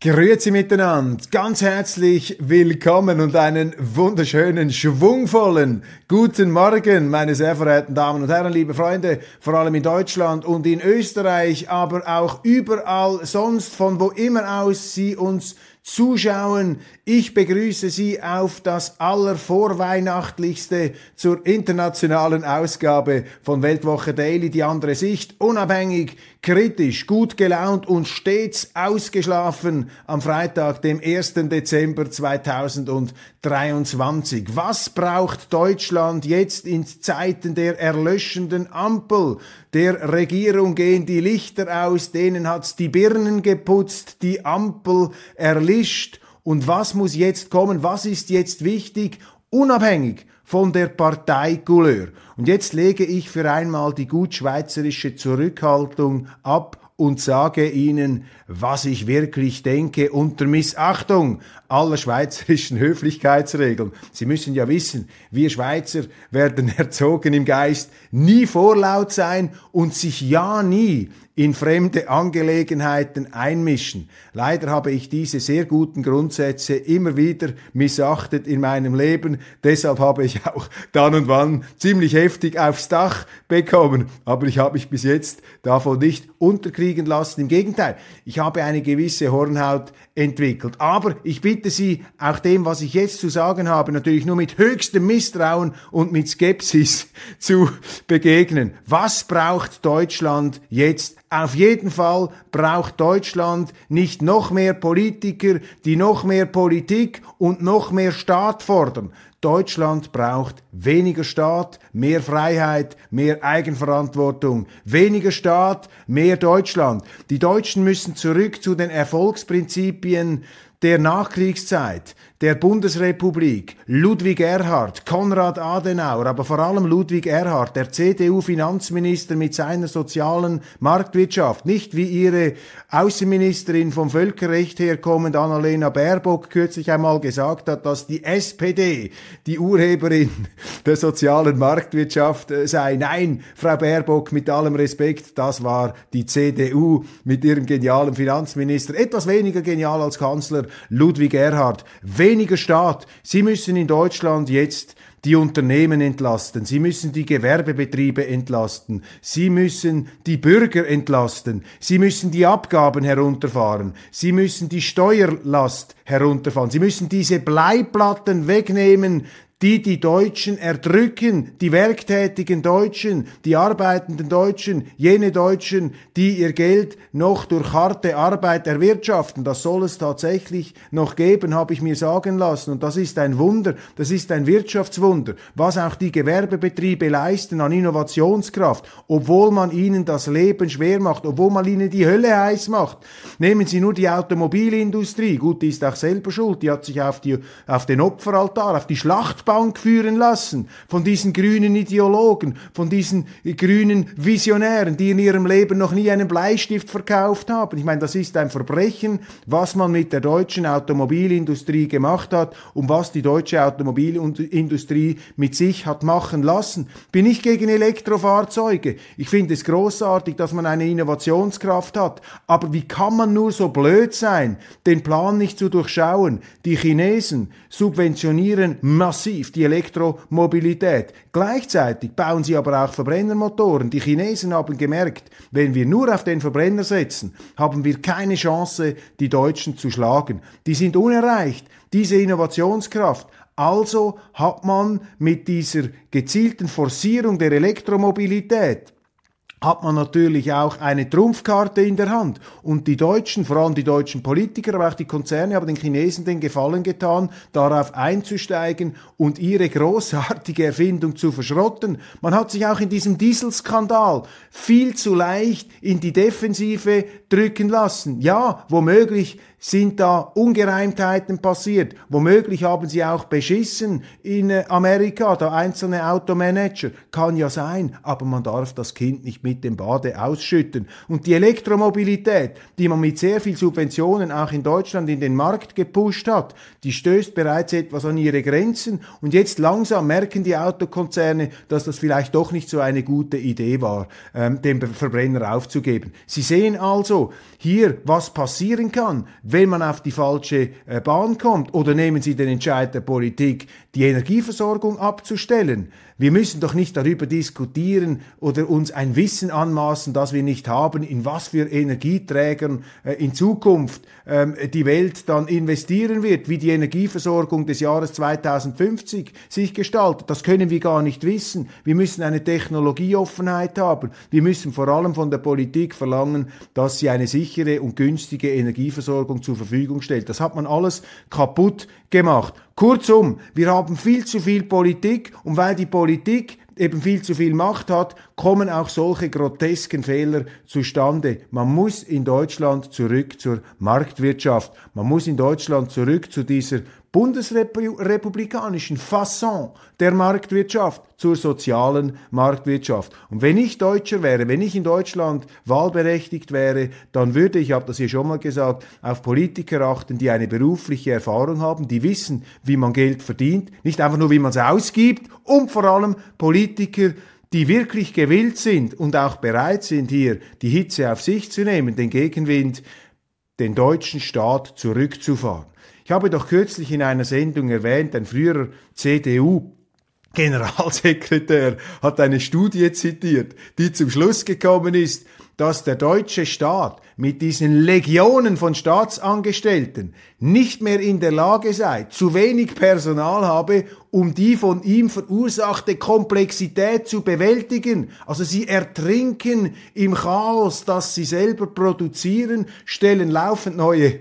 Grüezi miteinander, ganz herzlich willkommen und einen wunderschönen, schwungvollen guten Morgen, meine sehr verehrten Damen und Herren, liebe Freunde, vor allem in Deutschland und in Österreich, aber auch überall sonst, von wo immer aus Sie uns zuschauen. Ich begrüße Sie auf das allervorweihnachtlichste zur internationalen Ausgabe von Weltwoche Daily, die andere Sicht, unabhängig, kritisch, gut gelaunt und stets ausgeschlafen am Freitag, dem 1. Dezember 2023. Was braucht Deutschland jetzt in Zeiten der erlöschenden Ampel? Der Regierung gehen die Lichter aus, denen hat's die Birnen geputzt, die Ampel erlischt und was muss jetzt kommen? Was ist jetzt wichtig? Unabhängig von der Parteicouleur. Und jetzt lege ich für einmal die gut schweizerische Zurückhaltung ab und sage Ihnen, was ich wirklich denke, unter Missachtung aller schweizerischen Höflichkeitsregeln. Sie müssen ja wissen, wir Schweizer werden erzogen im Geist, nie vorlaut sein und sich ja nie in fremde Angelegenheiten einmischen. Leider habe ich diese sehr guten Grundsätze immer wieder missachtet in meinem Leben. Deshalb habe ich auch dann und wann ziemlich heftig aufs Dach bekommen. Aber ich habe mich bis jetzt davon nicht unterkriegen lassen. Im Gegenteil, ich habe eine gewisse Hornhaut entwickelt. Aber ich bitte Sie, auch dem, was ich jetzt zu sagen habe, natürlich nur mit höchstem Misstrauen und mit Skepsis zu begegnen. Was braucht Deutschland jetzt auf jeden Fall braucht Deutschland nicht noch mehr Politiker, die noch mehr Politik und noch mehr Staat fordern. Deutschland braucht weniger Staat, mehr Freiheit, mehr Eigenverantwortung. Weniger Staat, mehr Deutschland. Die Deutschen müssen zurück zu den Erfolgsprinzipien der Nachkriegszeit der Bundesrepublik, Ludwig Erhard, Konrad Adenauer, aber vor allem Ludwig Erhard, der CDU-Finanzminister mit seiner sozialen Marktwirtschaft, nicht wie ihre Außenministerin vom Völkerrecht herkommend Annalena Baerbock kürzlich einmal gesagt hat, dass die SPD die Urheberin der sozialen Marktwirtschaft äh, sei. Nein, Frau Baerbock, mit allem Respekt, das war die CDU mit ihrem genialen Finanzminister, etwas weniger genial als Kanzler Ludwig Erhard weniger Staat. Sie müssen in Deutschland jetzt die Unternehmen entlasten, sie müssen die Gewerbebetriebe entlasten, sie müssen die Bürger entlasten, sie müssen die Abgaben herunterfahren, sie müssen die Steuerlast herunterfahren, sie müssen diese Bleiplatten wegnehmen, die die Deutschen erdrücken, die werktätigen Deutschen, die arbeitenden Deutschen, jene Deutschen, die ihr Geld noch durch harte Arbeit erwirtschaften. Das soll es tatsächlich noch geben, habe ich mir sagen lassen. Und das ist ein Wunder, das ist ein Wirtschaftswunder, was auch die Gewerbebetriebe leisten an Innovationskraft, obwohl man ihnen das Leben schwer macht, obwohl man ihnen die Hölle heiß macht. Nehmen Sie nur die Automobilindustrie, gut, die ist auch selber schuld, die hat sich auf, die, auf den Opferaltar, auf die Schlacht Bank führen lassen von diesen grünen Ideologen, von diesen grünen Visionären, die in ihrem Leben noch nie einen Bleistift verkauft haben. Ich meine, das ist ein Verbrechen, was man mit der deutschen Automobilindustrie gemacht hat und was die deutsche Automobilindustrie mit sich hat machen lassen. Bin ich gegen Elektrofahrzeuge. Ich finde es großartig, dass man eine Innovationskraft hat. Aber wie kann man nur so blöd sein, den Plan nicht zu durchschauen? Die Chinesen subventionieren massiv massiv die Elektromobilität. Gleichzeitig bauen sie aber auch Verbrennermotoren. Die Chinesen haben gemerkt, wenn wir nur auf den Verbrenner setzen, haben wir keine Chance, die Deutschen zu schlagen. Die sind unerreicht. Diese Innovationskraft. Also hat man mit dieser gezielten Forcierung der Elektromobilität hat man natürlich auch eine Trumpfkarte in der Hand. Und die Deutschen, vor allem die deutschen Politiker, aber auch die Konzerne haben den Chinesen den Gefallen getan, darauf einzusteigen und ihre großartige Erfindung zu verschrotten. Man hat sich auch in diesem Dieselskandal viel zu leicht in die Defensive drücken lassen. Ja, womöglich sind da Ungereimtheiten passiert. Womöglich haben sie auch beschissen in äh, Amerika, da einzelne Automanager. Kann ja sein, aber man darf das Kind nicht mit dem Bade ausschütten. Und die Elektromobilität, die man mit sehr viel Subventionen auch in Deutschland in den Markt gepusht hat, die stößt bereits etwas an ihre Grenzen. Und jetzt langsam merken die Autokonzerne, dass das vielleicht doch nicht so eine gute Idee war, ähm, den Verbrenner aufzugeben. Sie sehen also hier, was passieren kann, wenn man auf die falsche äh, Bahn kommt? Oder nehmen Sie den Entscheid der Politik, die Energieversorgung abzustellen? Wir müssen doch nicht darüber diskutieren oder uns ein Wissen anmaßen, das wir nicht haben, in was für Energieträgern äh, in Zukunft ähm, die Welt dann investieren wird, wie die Energieversorgung des Jahres 2050 sich gestaltet. Das können wir gar nicht wissen. Wir müssen eine Technologieoffenheit haben. Wir müssen vor allem von der Politik verlangen, dass sie eine sichere und günstige Energieversorgung zur Verfügung stellt. Das hat man alles kaputt gemacht. Kurzum, wir haben viel zu viel Politik und weil die Politik eben viel zu viel Macht hat, kommen auch solche grotesken Fehler zustande. Man muss in Deutschland zurück zur Marktwirtschaft. Man muss in Deutschland zurück zu dieser bundesrepublikanischen Fasson der Marktwirtschaft zur sozialen Marktwirtschaft. Und wenn ich Deutscher wäre, wenn ich in Deutschland wahlberechtigt wäre, dann würde ich, ich habe das hier schon mal gesagt, auf Politiker achten, die eine berufliche Erfahrung haben, die wissen, wie man Geld verdient, nicht einfach nur, wie man es ausgibt, und vor allem Politiker, die wirklich gewillt sind und auch bereit sind, hier die Hitze auf sich zu nehmen, den Gegenwind, den deutschen Staat zurückzufahren. Ich habe doch kürzlich in einer Sendung erwähnt, ein früherer CDU Generalsekretär hat eine Studie zitiert, die zum Schluss gekommen ist, dass der deutsche Staat mit diesen Legionen von Staatsangestellten nicht mehr in der Lage sei, zu wenig Personal habe, um die von ihm verursachte Komplexität zu bewältigen. Also sie ertrinken im Chaos, das sie selber produzieren, stellen laufend neue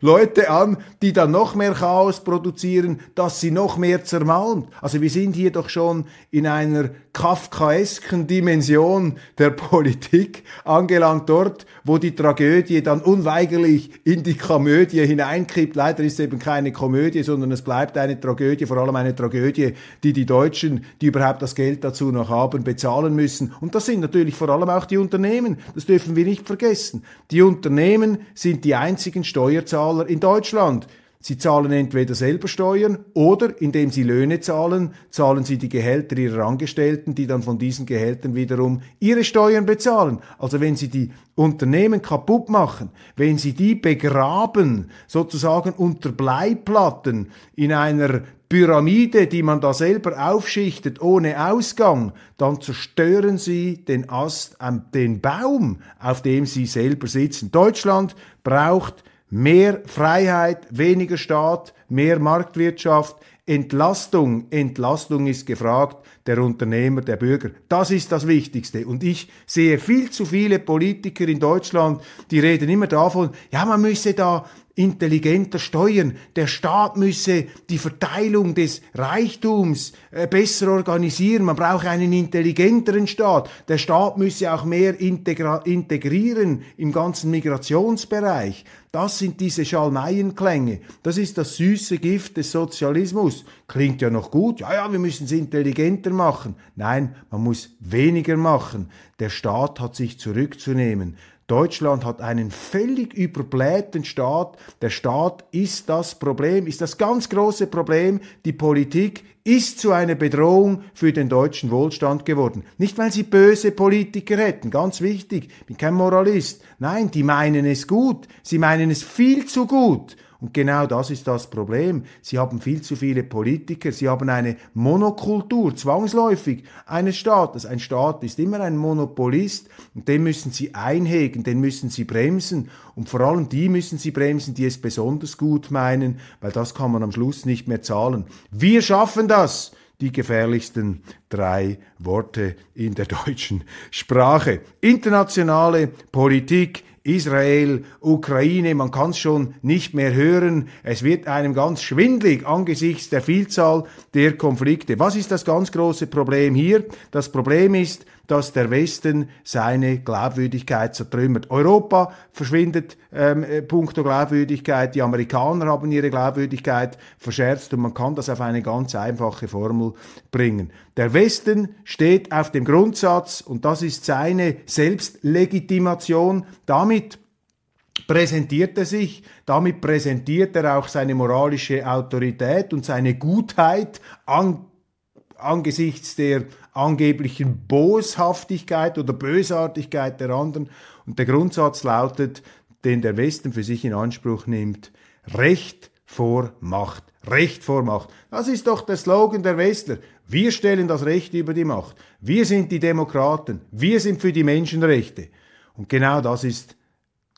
Leute an, die dann noch mehr Chaos produzieren, dass sie noch mehr zermalmt. Also wir sind hier doch schon in einer kafkaesken Dimension der Politik angelangt dort, wo die Tragödie dann unweigerlich in die Komödie hineinkippt. Leider ist es eben keine Komödie, sondern es bleibt eine Tragödie, vor allem eine Tragödie, die die Deutschen, die überhaupt das Geld dazu noch haben, bezahlen müssen. Und das sind natürlich vor allem auch die Unternehmen. Das dürfen wir nicht vergessen. Die Unternehmen sind die einzigen Steuerzahler in Deutschland. Sie zahlen entweder selber Steuern oder indem sie Löhne zahlen, zahlen sie die Gehälter ihrer Angestellten, die dann von diesen Gehältern wiederum ihre Steuern bezahlen. Also wenn sie die Unternehmen kaputt machen, wenn sie die begraben, sozusagen unter Bleiplatten in einer Pyramide, die man da selber aufschichtet, ohne Ausgang, dann zerstören sie den Ast, den Baum, auf dem sie selber sitzen. Deutschland braucht Mehr Freiheit, weniger Staat, mehr Marktwirtschaft, Entlastung, Entlastung ist gefragt, der Unternehmer, der Bürger. Das ist das Wichtigste. Und ich sehe viel zu viele Politiker in Deutschland, die reden immer davon, ja, man müsse da intelligenter steuern. Der Staat müsse die Verteilung des Reichtums äh, besser organisieren. Man braucht einen intelligenteren Staat. Der Staat müsse auch mehr integrieren im ganzen Migrationsbereich. Das sind diese Schalmeienklänge. Das ist das süße Gift des Sozialismus. Klingt ja noch gut. Ja, ja, wir müssen es intelligenter machen. Nein, man muss weniger machen. Der Staat hat sich zurückzunehmen. Deutschland hat einen völlig überblähten Staat. Der Staat ist das Problem, ist das ganz große Problem. Die Politik ist zu einer Bedrohung für den deutschen Wohlstand geworden. Nicht, weil sie böse Politiker hätten, ganz wichtig, ich bin kein Moralist. Nein, die meinen es gut. Sie meinen es viel zu gut. Und genau das ist das Problem. Sie haben viel zu viele Politiker, sie haben eine Monokultur, zwangsläufig eines Staates. Ein Staat ist immer ein Monopolist und den müssen sie einhegen, den müssen sie bremsen und vor allem die müssen sie bremsen, die es besonders gut meinen, weil das kann man am Schluss nicht mehr zahlen. Wir schaffen das die gefährlichsten drei Worte in der deutschen Sprache. Internationale Politik Israel, Ukraine, man kann es schon nicht mehr hören. Es wird einem ganz schwindlig angesichts der Vielzahl der Konflikte. Was ist das ganz große Problem hier? Das Problem ist, dass der Westen seine Glaubwürdigkeit zertrümmert. Europa verschwindet ähm, äh, puncto Glaubwürdigkeit, die Amerikaner haben ihre Glaubwürdigkeit verscherzt und man kann das auf eine ganz einfache Formel bringen. Der Westen steht auf dem Grundsatz, und das ist seine Selbstlegitimation, damit präsentiert er sich, damit präsentiert er auch seine moralische Autorität und seine Gutheit an, angesichts der angeblichen Boshaftigkeit oder Bösartigkeit der anderen. Und der Grundsatz lautet, den der Westen für sich in Anspruch nimmt, Recht vor Macht. Recht vor Macht. Das ist doch der Slogan der Westler. Wir stellen das Recht über die Macht. Wir sind die Demokraten. Wir sind für die Menschenrechte. Und genau das ist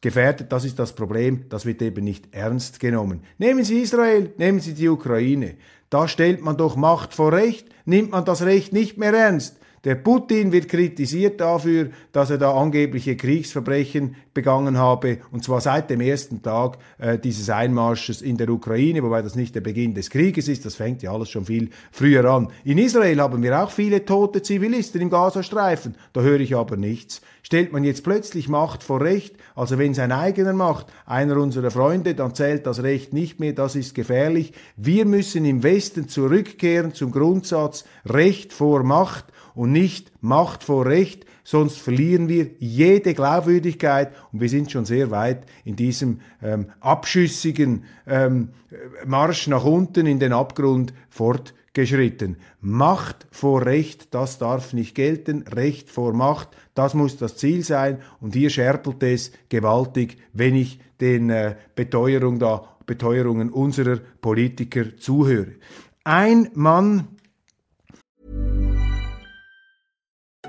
gefährdet, das ist das Problem, das wird eben nicht ernst genommen. Nehmen Sie Israel, nehmen Sie die Ukraine. Da stellt man doch Macht vor Recht, nimmt man das Recht nicht mehr ernst. Der Putin wird kritisiert dafür, dass er da angebliche Kriegsverbrechen begangen habe, und zwar seit dem ersten Tag äh, dieses Einmarsches in der Ukraine, wobei das nicht der Beginn des Krieges ist, das fängt ja alles schon viel früher an. In Israel haben wir auch viele tote Zivilisten im Gazastreifen, da höre ich aber nichts. Stellt man jetzt plötzlich Macht vor Recht, also wenn sein eigener macht, einer unserer Freunde, dann zählt das Recht nicht mehr, das ist gefährlich. Wir müssen im Westen zurückkehren zum Grundsatz Recht vor Macht und nicht Macht vor Recht, sonst verlieren wir jede Glaubwürdigkeit und wir sind schon sehr weit in diesem ähm, abschüssigen ähm, Marsch nach unten in den Abgrund fortgeschritten. Macht vor Recht, das darf nicht gelten, Recht vor Macht, das muss das Ziel sein und hier scherpelt es gewaltig, wenn ich den äh, Beteuerung da, Beteuerungen unserer Politiker zuhöre. Ein Mann,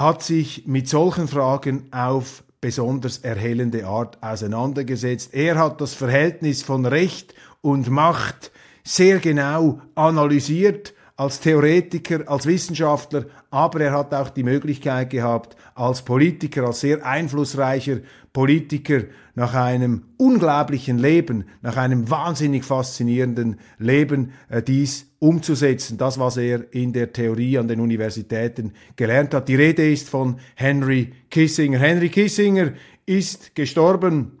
hat sich mit solchen Fragen auf besonders erhellende Art auseinandergesetzt. Er hat das Verhältnis von Recht und Macht sehr genau analysiert als Theoretiker, als Wissenschaftler, aber er hat auch die Möglichkeit gehabt, als Politiker, als sehr einflussreicher Politiker nach einem unglaublichen Leben, nach einem wahnsinnig faszinierenden Leben äh, dies umzusetzen. Das, was er in der Theorie an den Universitäten gelernt hat. Die Rede ist von Henry Kissinger. Henry Kissinger ist gestorben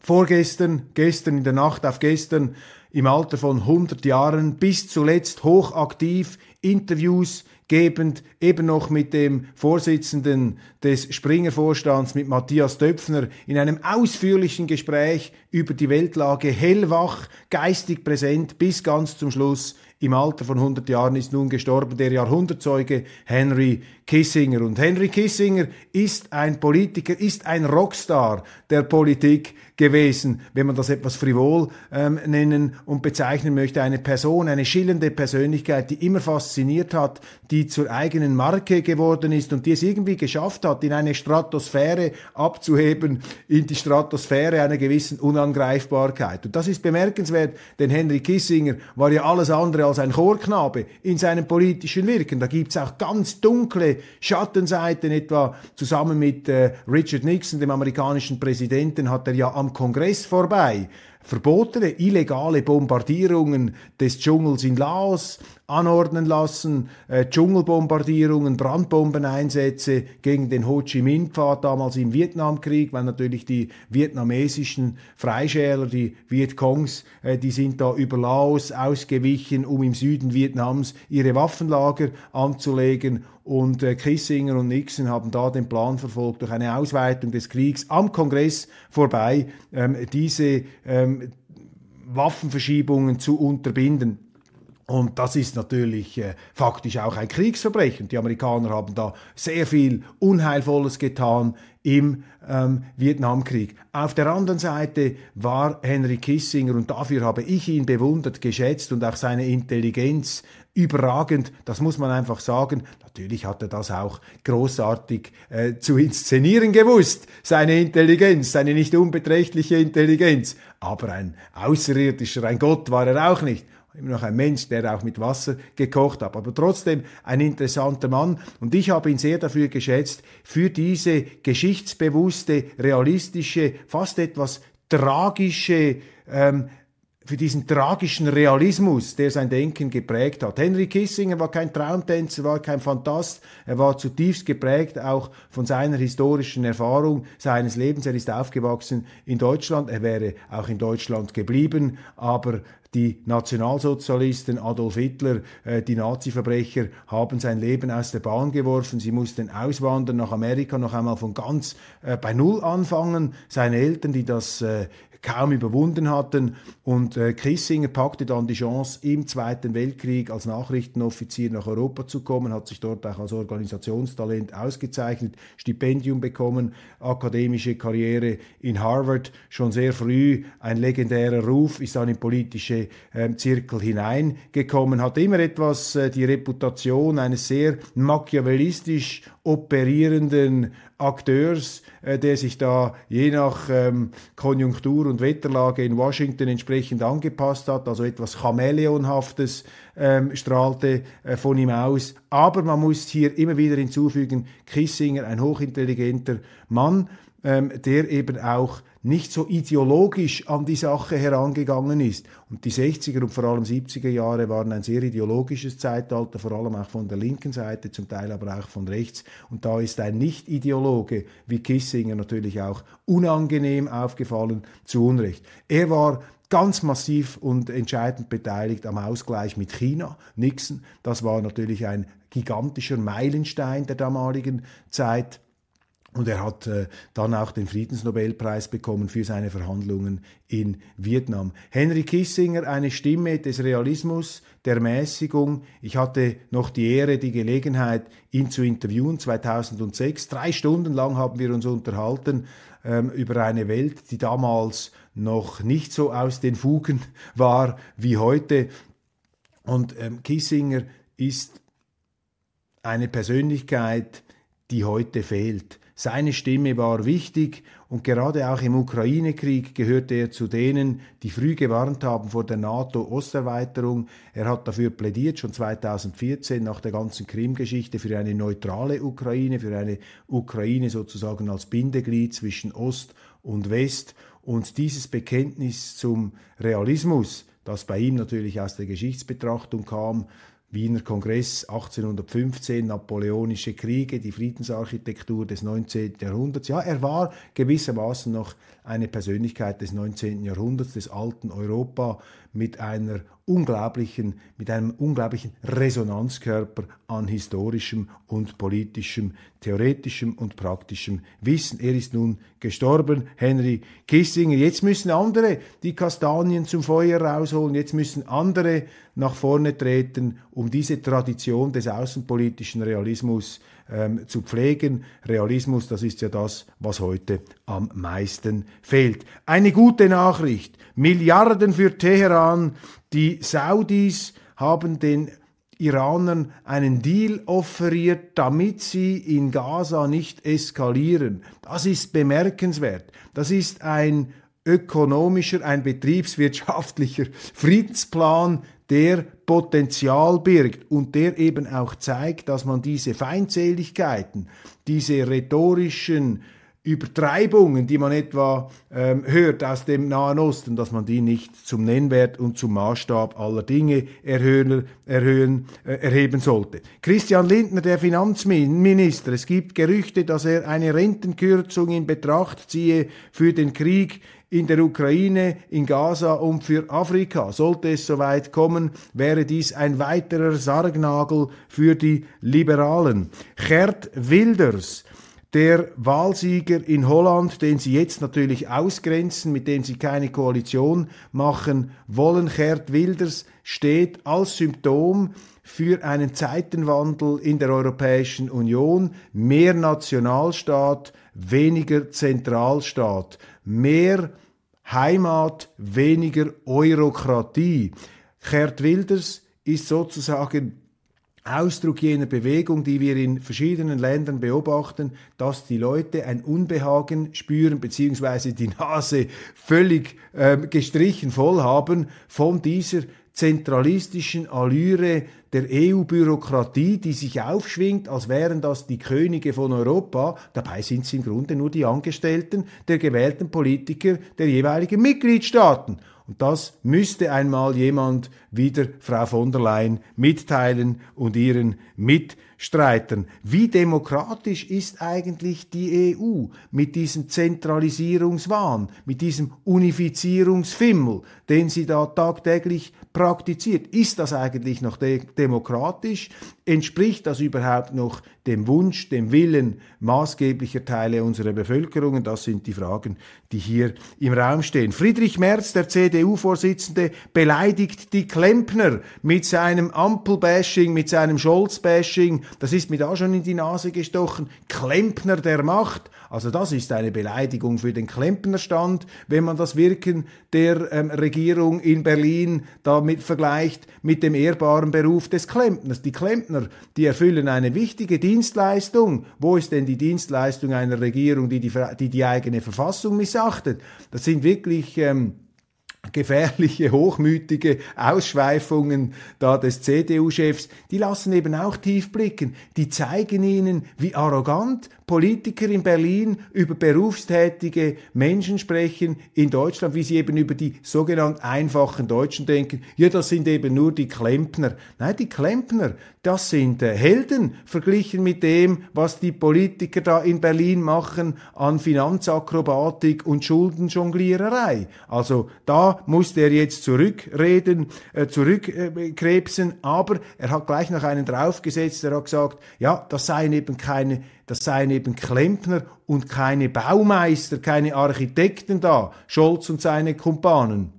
vorgestern, gestern in der Nacht auf gestern im Alter von 100 Jahren, bis zuletzt hochaktiv, Interviews gebend, eben noch mit dem Vorsitzenden des Springer-Vorstands, mit Matthias Döpfner, in einem ausführlichen Gespräch über die Weltlage hellwach, geistig präsent bis ganz zum Schluss im Alter von 100 Jahren ist nun gestorben der Jahrhundertzeuge Henry Kissinger. Und Henry Kissinger ist ein Politiker, ist ein Rockstar der Politik gewesen, wenn man das etwas frivol ähm, nennen und bezeichnen möchte. Eine Person, eine schillernde Persönlichkeit, die immer fasziniert hat, die zur eigenen Marke geworden ist und die es irgendwie geschafft hat, in eine Stratosphäre abzuheben, in die Stratosphäre einer gewissen Unangreifbarkeit. Und das ist bemerkenswert, denn Henry Kissinger war ja alles andere als ein Chorknabe in seinem politischen Wirken. Da gibt's auch ganz dunkle Schattenseiten, etwa zusammen mit äh, Richard Nixon, dem amerikanischen Präsidenten, hat er ja am Kongress vorbei verbotene, illegale Bombardierungen des Dschungels in Laos anordnen lassen, äh, Dschungelbombardierungen, Brandbombeneinsätze gegen den Ho Chi Minh-Pfad damals im Vietnamkrieg, weil natürlich die vietnamesischen Freischäler, die Vietcongs, äh, die sind da über Laos ausgewichen, um im Süden Vietnams ihre Waffenlager anzulegen. Und äh, Kissinger und Nixon haben da den Plan verfolgt, durch eine Ausweitung des Kriegs am Kongress vorbei ähm, diese ähm, Waffenverschiebungen zu unterbinden. Und das ist natürlich äh, faktisch auch ein Kriegsverbrechen. Die Amerikaner haben da sehr viel Unheilvolles getan im ähm, Vietnamkrieg. Auf der anderen Seite war Henry Kissinger, und dafür habe ich ihn bewundert, geschätzt und auch seine Intelligenz überragend, das muss man einfach sagen. Natürlich hat er das auch großartig äh, zu inszenieren gewusst, seine Intelligenz, seine nicht unbeträchtliche Intelligenz. Aber ein Außerirdischer, ein Gott war er auch nicht. Immer noch ein Mensch, der auch mit Wasser gekocht hat, aber trotzdem ein interessanter Mann. Und ich habe ihn sehr dafür geschätzt, für diese geschichtsbewusste, realistische, fast etwas tragische ähm, für diesen tragischen Realismus, der sein Denken geprägt hat. Henry Kissinger war kein Traumtänzer, war kein Fantast, er war zutiefst geprägt auch von seiner historischen Erfahrung seines Lebens. Er ist aufgewachsen in Deutschland, er wäre auch in Deutschland geblieben, aber die Nationalsozialisten, Adolf Hitler, äh, die Nazi-Verbrecher haben sein Leben aus der Bahn geworfen. Sie mussten auswandern nach Amerika, noch einmal von ganz äh, bei Null anfangen. Seine Eltern, die das äh, kaum überwunden hatten. Und äh, Kissinger packte dann die Chance, im Zweiten Weltkrieg als Nachrichtenoffizier nach Europa zu kommen, hat sich dort auch als Organisationstalent ausgezeichnet, Stipendium bekommen, akademische Karriere in Harvard, schon sehr früh ein legendärer Ruf, ist dann in politische äh, Zirkel hineingekommen, hat immer etwas äh, die Reputation eines sehr machiavellistisch operierenden Akteurs, äh, der sich da je nach ähm, Konjunktur und Wetterlage in Washington entsprechend angepasst hat, also etwas Chamäleonhaftes ähm, strahlte äh, von ihm aus. Aber man muss hier immer wieder hinzufügen, Kissinger, ein hochintelligenter Mann, ähm, der eben auch nicht so ideologisch an die Sache herangegangen ist. Und die 60er und vor allem 70er Jahre waren ein sehr ideologisches Zeitalter, vor allem auch von der linken Seite, zum Teil aber auch von rechts. Und da ist ein Nicht-Ideologe wie Kissinger natürlich auch unangenehm aufgefallen, zu Unrecht. Er war ganz massiv und entscheidend beteiligt am Ausgleich mit China. Nixon, das war natürlich ein gigantischer Meilenstein der damaligen Zeit. Und er hat äh, dann auch den Friedensnobelpreis bekommen für seine Verhandlungen in Vietnam. Henry Kissinger, eine Stimme des Realismus, der Mäßigung. Ich hatte noch die Ehre, die Gelegenheit, ihn zu interviewen 2006. Drei Stunden lang haben wir uns unterhalten ähm, über eine Welt, die damals noch nicht so aus den Fugen war wie heute. Und ähm, Kissinger ist eine Persönlichkeit, die heute fehlt. Seine Stimme war wichtig und gerade auch im Ukraine-Krieg gehörte er zu denen, die früh gewarnt haben vor der NATO-Osterweiterung. Er hat dafür plädiert, schon 2014 nach der ganzen Krim-Geschichte, für eine neutrale Ukraine, für eine Ukraine sozusagen als Bindeglied zwischen Ost und West. Und dieses Bekenntnis zum Realismus, das bei ihm natürlich aus der Geschichtsbetrachtung kam, Wiener Kongress 1815, Napoleonische Kriege, die Friedensarchitektur des 19. Jahrhunderts. Ja, er war gewissermaßen noch eine Persönlichkeit des 19. Jahrhunderts, des alten Europa mit einer unglaublichen, mit einem unglaublichen Resonanzkörper an historischem und politischem, theoretischem und praktischem Wissen. Er ist nun gestorben, Henry Kissinger. Jetzt müssen andere die Kastanien zum Feuer rausholen, jetzt müssen andere nach vorne treten, um diese Tradition des außenpolitischen Realismus ähm, zu pflegen. Realismus, das ist ja das, was heute am meisten fehlt. Eine gute Nachricht. Milliarden für Teheran. Die Saudis haben den Iranern einen Deal offeriert, damit sie in Gaza nicht eskalieren. Das ist bemerkenswert. Das ist ein ökonomischer, ein betriebswirtschaftlicher Friedensplan, der Potenzial birgt und der eben auch zeigt, dass man diese Feindseligkeiten, diese rhetorischen Übertreibungen, die man etwa ähm, hört aus dem Nahen Osten, dass man die nicht zum Nennwert und zum Maßstab aller Dinge erhöhen, erhöhen, äh, erheben sollte. Christian Lindner, der Finanzminister, es gibt Gerüchte, dass er eine Rentenkürzung in Betracht ziehe für den Krieg in der Ukraine, in Gaza und für Afrika. Sollte es soweit kommen, wäre dies ein weiterer Sargnagel für die Liberalen. Gerd Wilders, der Wahlsieger in Holland, den sie jetzt natürlich ausgrenzen, mit dem sie keine Koalition machen wollen, Gerd Wilders, steht als Symptom für einen Zeitenwandel in der Europäischen Union, mehr Nationalstaat, weniger Zentralstaat, mehr Heimat, weniger Eurokratie. Gerd Wilders ist sozusagen Ausdruck jener Bewegung, die wir in verschiedenen Ländern beobachten, dass die Leute ein Unbehagen spüren, beziehungsweise die Nase völlig ähm, gestrichen voll haben von dieser zentralistischen Allüre der EU-Bürokratie, die sich aufschwingt, als wären das die Könige von Europa. Dabei sind sie im Grunde nur die Angestellten der gewählten Politiker der jeweiligen Mitgliedstaaten. Und das müsste einmal jemand wieder Frau von der Leyen mitteilen und ihren Mitstreitern. Wie demokratisch ist eigentlich die EU mit diesem Zentralisierungswahn, mit diesem Unifizierungsfimmel, den sie da tagtäglich praktiziert? Ist das eigentlich noch de demokratisch? Entspricht das überhaupt noch dem Wunsch, dem Willen maßgeblicher Teile unserer Bevölkerung? Das sind die Fragen, die hier im Raum stehen. Friedrich Merz, der CDU-Vorsitzende, beleidigt die Klempner mit seinem Ampelbashing, mit seinem Scholz-Bashing. Das ist mir da schon in die Nase gestochen. Klempner der Macht. Also das ist eine Beleidigung für den Klempnerstand, wenn man das Wirken der ähm, Regierung in Berlin damit vergleicht mit dem ehrbaren Beruf des Klempners. Die Klempner, die erfüllen eine wichtige Dienstleistung. Wo ist denn die Dienstleistung einer Regierung, die die, die, die eigene Verfassung missachtet? Das sind wirklich ähm, gefährliche, hochmütige Ausschweifungen da des CDU-Chefs, die lassen eben auch tief blicken. Die zeigen ihnen, wie arrogant Politiker in Berlin über berufstätige Menschen sprechen in Deutschland, wie sie eben über die sogenannten einfachen Deutschen denken. Ja, das sind eben nur die Klempner. Nein, die Klempner, das sind äh, Helden verglichen mit dem, was die Politiker da in Berlin machen an Finanzakrobatik und Schuldenjongliererei. Also da musste er jetzt zurückreden, äh, zurückkrebsen, aber er hat gleich noch einen draufgesetzt, er hat gesagt, ja, das seien eben keine das seien eben Klempner und keine Baumeister, keine Architekten da, Scholz und seine Kumpanen.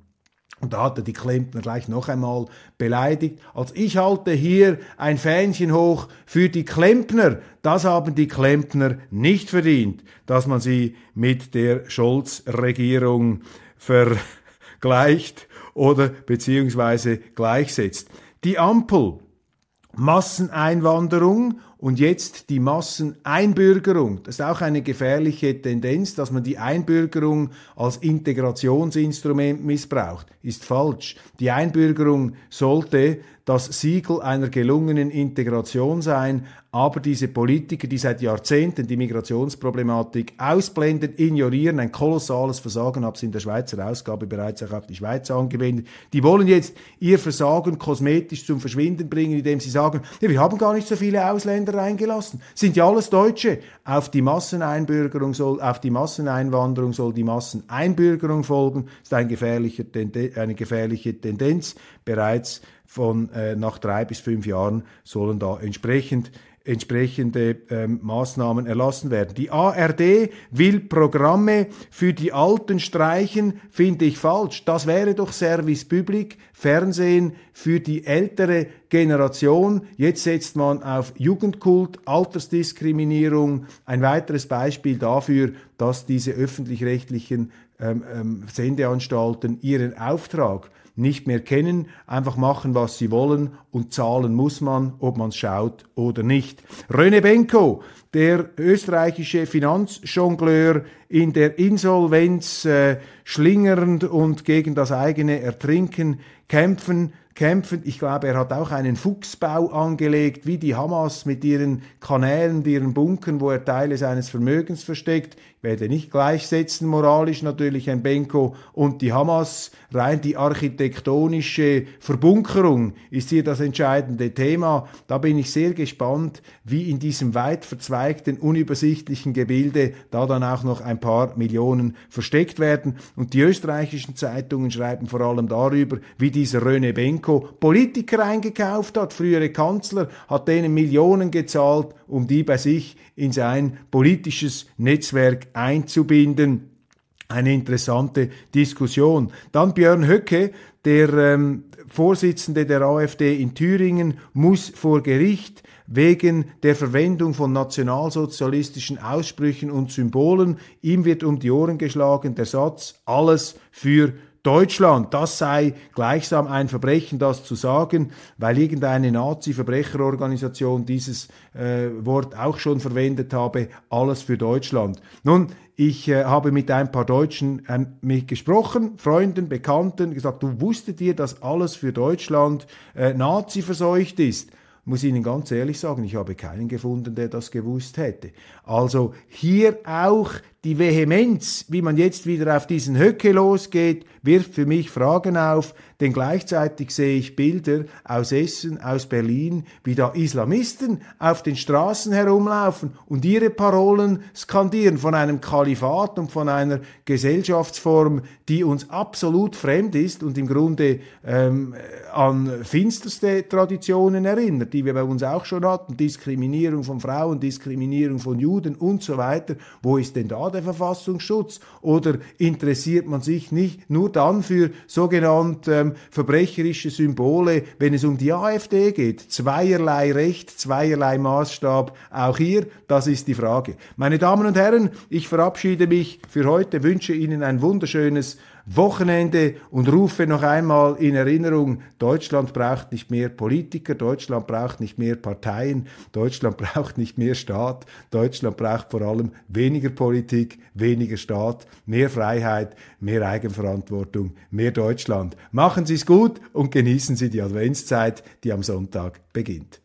Und da hat er die Klempner gleich noch einmal beleidigt. Als ich halte hier ein Fähnchen hoch für die Klempner. Das haben die Klempner nicht verdient, dass man sie mit der Scholz-Regierung vergleicht oder beziehungsweise gleichsetzt. Die Ampel, Masseneinwanderung und jetzt die Masseneinbürgerung. Das ist auch eine gefährliche Tendenz, dass man die Einbürgerung als Integrationsinstrument missbraucht. Ist falsch. Die Einbürgerung sollte das Siegel einer gelungenen Integration sein, aber diese Politiker, die seit Jahrzehnten die Migrationsproblematik ausblenden, ignorieren, ein kolossales Versagen, habe es in der Schweizer Ausgabe bereits auch auf die Schweiz angewendet, die wollen jetzt ihr Versagen kosmetisch zum Verschwinden bringen, indem sie sagen, ja, wir haben gar nicht so viele Ausländer reingelassen, sind ja alles Deutsche. Auf die Masseneinbürgerung soll, auf die Masseneinwanderung soll die Masseneinbürgerung folgen, ist ein gefährlicher, eine gefährliche Tendenz. Bereits von äh, nach drei bis fünf Jahren sollen da entsprechend entsprechende ähm, Maßnahmen erlassen werden. Die ARD will Programme für die Alten streichen, finde ich falsch. Das wäre doch Service Public, Fernsehen für die ältere Generation. Jetzt setzt man auf Jugendkult, Altersdiskriminierung. Ein weiteres Beispiel dafür, dass diese öffentlich-rechtlichen ähm, ähm, Sendeanstalten ihren Auftrag nicht mehr kennen, einfach machen, was sie wollen und zahlen muss man, ob man schaut oder nicht. Röne Benko, der österreichische Finanzjongleur in der Insolvenz äh, schlingernd und gegen das eigene Ertrinken kämpfen, kämpfen. Ich glaube, er hat auch einen Fuchsbau angelegt, wie die Hamas mit ihren Kanälen, ihren Bunkern, wo er Teile seines Vermögens versteckt werde nicht gleichsetzen, moralisch natürlich ein Benko und die Hamas. Rein die architektonische Verbunkerung ist hier das entscheidende Thema. Da bin ich sehr gespannt, wie in diesem weit verzweigten, unübersichtlichen Gebilde da dann auch noch ein paar Millionen versteckt werden. Und die österreichischen Zeitungen schreiben vor allem darüber, wie dieser Röne Benko Politiker eingekauft hat, frühere Kanzler, hat denen Millionen gezahlt, um die bei sich in sein politisches Netzwerk einzubinden. Eine interessante Diskussion. Dann Björn Höcke, der ähm, Vorsitzende der AfD in Thüringen, muss vor Gericht wegen der Verwendung von nationalsozialistischen Aussprüchen und Symbolen. Ihm wird um die Ohren geschlagen der Satz, alles für Deutschland, das sei gleichsam ein Verbrechen, das zu sagen, weil irgendeine Nazi-Verbrecherorganisation dieses äh, Wort auch schon verwendet habe, alles für Deutschland. Nun, ich äh, habe mit ein paar Deutschen äh, mich gesprochen, Freunden, Bekannten, gesagt, du wusstet ihr, dass alles für Deutschland äh, Nazi verseucht ist? muss Ihnen ganz ehrlich sagen, ich habe keinen gefunden, der das gewusst hätte. Also hier auch die Vehemenz, wie man jetzt wieder auf diesen Höcke losgeht, wirft für mich Fragen auf, denn gleichzeitig sehe ich Bilder aus Essen, aus Berlin, wie da Islamisten auf den Straßen herumlaufen und ihre Parolen skandieren von einem Kalifat und von einer Gesellschaftsform, die uns absolut fremd ist und im Grunde ähm, an finsterste Traditionen erinnert, die wir bei uns auch schon hatten, Diskriminierung von Frauen, Diskriminierung von Juden und so weiter. Wo ist denn da der Verfassungsschutz? Oder interessiert man sich nicht nur dann für sogenannte ähm, verbrecherische Symbole, wenn es um die AfD geht? Zweierlei Recht, zweierlei Maßstab. Auch hier, das ist die Frage. Meine Damen und Herren, ich verabschiede mich für heute, wünsche Ihnen ein wunderschönes Wochenende und rufe noch einmal in Erinnerung, Deutschland braucht nicht mehr Politiker, Deutschland braucht nicht mehr Parteien, Deutschland braucht nicht mehr Staat, Deutschland braucht vor allem weniger Politik, weniger Staat, mehr Freiheit, mehr Eigenverantwortung, mehr Deutschland. Machen Sie es gut und genießen Sie die Adventszeit, die am Sonntag beginnt.